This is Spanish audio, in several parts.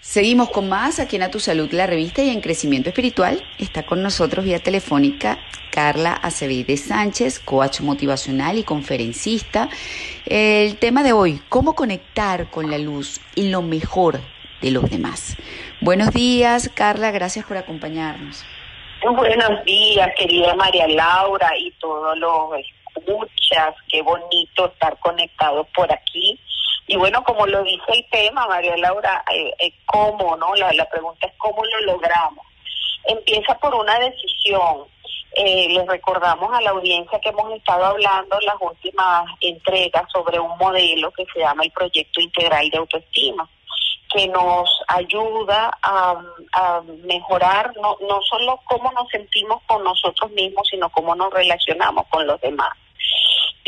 Seguimos con más aquí en A Tu Salud, la revista y en Crecimiento Espiritual. Está con nosotros vía telefónica Carla Acevedo Sánchez, coach motivacional y conferencista. El tema de hoy, cómo conectar con la luz y lo mejor de los demás. Buenos días, Carla, gracias por acompañarnos. Buenos días, querida María Laura y todos los escuchas. Qué bonito estar conectados por aquí y bueno, como lo dice el tema, María Laura, eh, eh, ¿cómo, no? La, pregunta es cómo lo logramos. Empieza por una decisión. Eh, les recordamos a la audiencia que hemos estado hablando en las últimas entregas sobre un modelo que se llama el Proyecto Integral de Autoestima, que nos ayuda a, a mejorar no, no solo cómo nos sentimos con nosotros mismos, sino cómo nos relacionamos con los demás.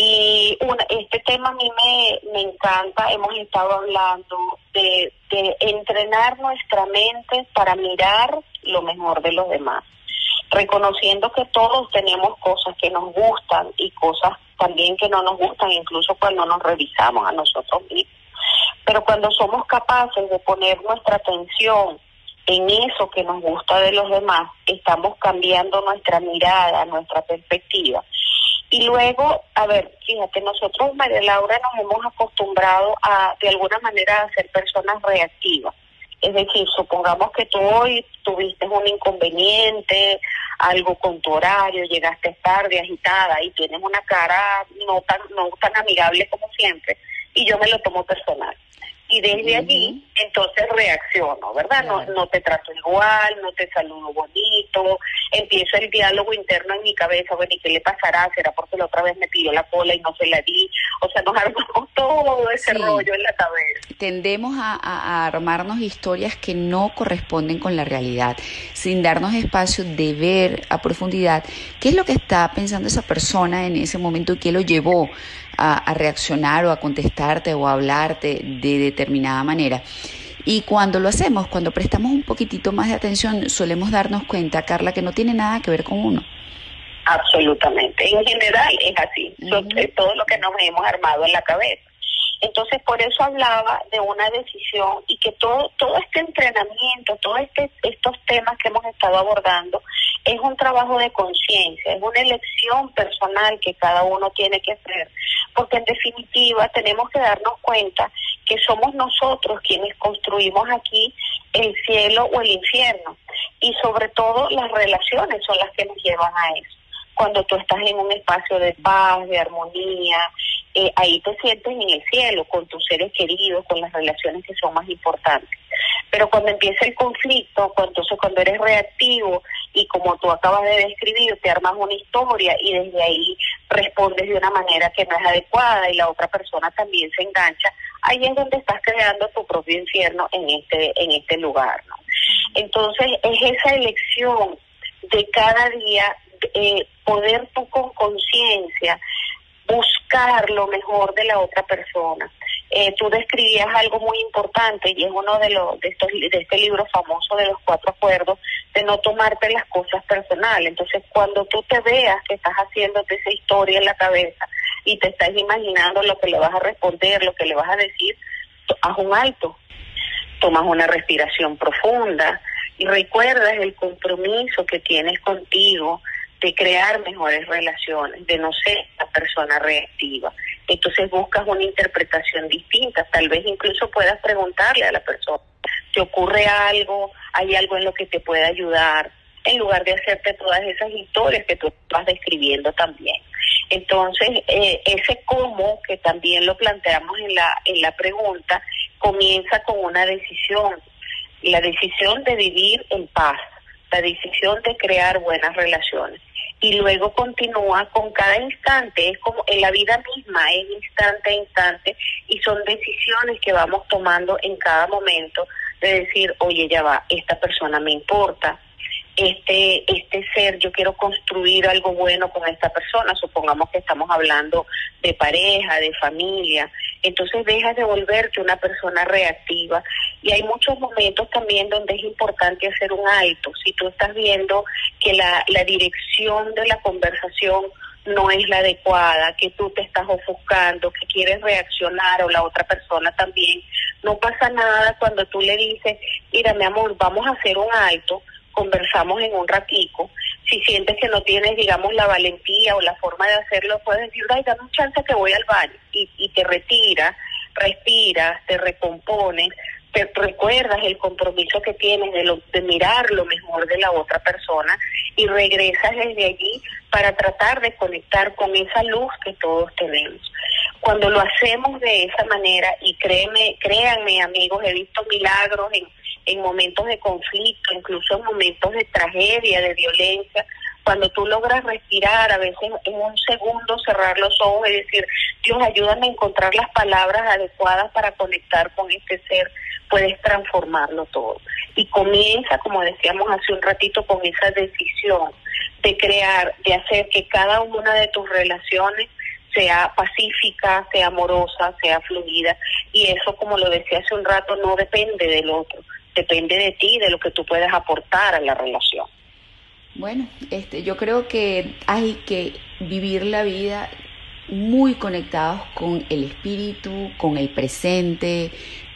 Y este tema a mí me, encanta, hemos estado hablando de entrenar nuestra mente para mirar lo mejor de los demás, reconociendo que todos tenemos cosas que nos gustan y cosas también que no nos gustan, incluso cuando nos revisamos a nosotros mismos. Pero cuando somos capaces de poner nuestra atención en eso que nos gusta de los demás, estamos cambiando nuestra mirada, nuestra perspectiva y luego, a ver, fíjate, nosotros, María Laura, nos hemos acostumbrado a, de alguna manera, a ser personas reactivas. Es decir, supongamos que tú hoy tuviste un inconveniente, algo con tu horario, llegaste tarde, agitada y tienes una cara no tan, no tan amigable como siempre, y yo me lo tomo personal y desde allí entonces reacciono, ¿verdad? No, no te trato igual, no te saludo bonito, empiezo el diálogo interno en mi cabeza, bueno, ¿y qué le pasará? ¿Será porque la otra vez me pidió la cola y no se la di? O sea, nos armamos todo ese rollo en la cabeza. Tendemos a, a, armarnos historias que no corresponden con la realidad, sin darnos espacio de ver a profundidad qué es lo que está pensando esa persona en ese momento y qué lo llevó a, reaccionar o a contestarte o a hablarte de determinada manera. Y cuando lo hacemos, cuando prestamos un poquitito más de atención, solemos darnos cuenta, Carla, que no tiene nada que ver con uno. Absolutamente. En general es así. Todo lo que nos hemos armado en la cabeza. Entonces, por eso hablaba de una decisión y que todo, todo este entrenamiento, todos este, estos temas que hemos estado abordando, es un trabajo de conciencia, es una elección personal que cada uno tiene que hacer, porque en definitiva tenemos que darnos cuenta que somos nosotros quienes construimos aquí el cielo o el infierno, y sobre todo las relaciones son las que nos llevan a eso. Cuando tú estás en un espacio de paz, de armonía, eh, ahí te sientes en el cielo con tus seres queridos, con las relaciones que son más importantes. Pero cuando empieza el conflicto, entonces cuando eres reactivo y como tú acabas de describir, te armas una historia y desde ahí respondes de una manera que no es adecuada y la otra persona también se engancha, ahí es donde estás creando tu propio infierno en este, en este lugar. ¿no? Entonces es esa elección de cada día eh, poder tú con conciencia buscar lo mejor de la otra persona. Eh, tú describías algo muy importante y es uno de los de estos de este libro famoso de los cuatro acuerdos de no tomarte las cosas personales. Entonces, cuando tú te veas que estás haciéndote esa historia en la cabeza y te estás imaginando lo que le vas a responder, lo que le vas a decir, haz un alto, tomas una respiración profunda y recuerdas el compromiso que tienes contigo de crear mejores relaciones, de no ser la persona reactiva. Entonces buscas una interpretación distinta, tal vez incluso puedas preguntarle a la persona, ¿te ocurre algo? ¿Hay algo en lo que te pueda ayudar? En lugar de hacerte todas esas historias que tú estás describiendo también. Entonces, eh, ese cómo, que también lo planteamos en la, en la pregunta, comienza con una decisión, la decisión de vivir en paz, la decisión de crear buenas relaciones y luego continúa con cada instante, es como en la vida misma, es instante a instante y son decisiones que vamos tomando en cada momento de decir, oye, ya va, esta persona me importa, este, este ser, yo quiero construir algo bueno con esta persona, supongamos que estamos hablando de pareja, de familia, entonces dejas de volverte una persona reactiva y hay muchos momentos también donde es importante hacer un alto, si tú estás viendo que la, la dirección de la conversación no es la adecuada, que tú te estás ofuscando, que quieres reaccionar o la otra persona también. No pasa nada cuando tú le dices, mira mi amor, vamos a hacer un alto, conversamos en un ratico. Si sientes que no tienes, digamos, la valentía o la forma de hacerlo, puedes decir, ay, dame un chance que voy al baño y, y te retiras, respiras, te recompones, te recuerdas el compromiso que tienes de, lo, de mirar lo mejor de la otra persona y regresas desde allí para tratar de conectar con esa luz que todos tenemos. Cuando lo hacemos de esa manera, y créeme, créanme amigos, he visto milagros en, en momentos de conflicto, incluso en momentos de tragedia, de violencia, cuando tú logras respirar, a veces en un segundo cerrar los ojos y decir, Dios, ayúdame a encontrar las palabras adecuadas para conectar con este ser, puedes transformarlo todo. Y comienza, como decíamos hace un ratito, con esa decisión de crear, de hacer que cada una de tus relaciones sea pacífica, sea amorosa, sea fluida. Y eso, como lo decía hace un rato, no depende del otro, depende de ti, de lo que tú puedes aportar a la relación. Bueno, este, yo creo que hay que vivir la vida muy conectados con el espíritu, con el presente,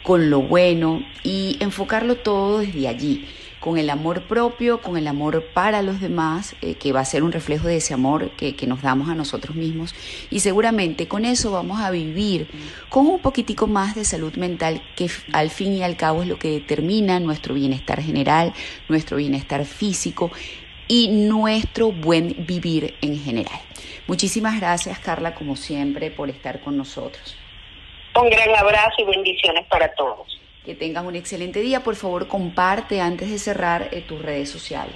con lo bueno y enfocarlo todo desde allí, con el amor propio, con el amor para los demás, eh, que va a ser un reflejo de ese amor que, que, nos damos a nosotros mismos. Y seguramente con eso vamos a vivir con un poquitico más de salud mental, que al fin y al cabo es lo que determina nuestro bienestar general, nuestro bienestar físico y nuestro buen vivir en general. Muchísimas gracias, Carla, como siempre, por estar con nosotros. Un gran abrazo y bendiciones para todos. Que tengas un excelente día. Por favor, comparte antes de cerrar eh, tus redes sociales.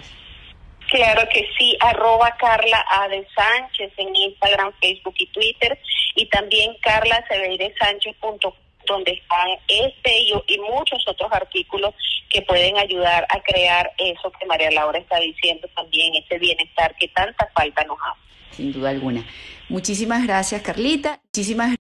Claro que sí, arroba Carla A. de Sánchez en Instagram, Facebook y Twitter. Y también carlaseveresánchez.com donde están este y, y, muchos otros artículos que pueden ayudar a crear eso que María Laura está diciendo también, ese bienestar que tanta falta nos hace. Sin duda alguna. Muchísimas gracias, Carlita. Muchísimas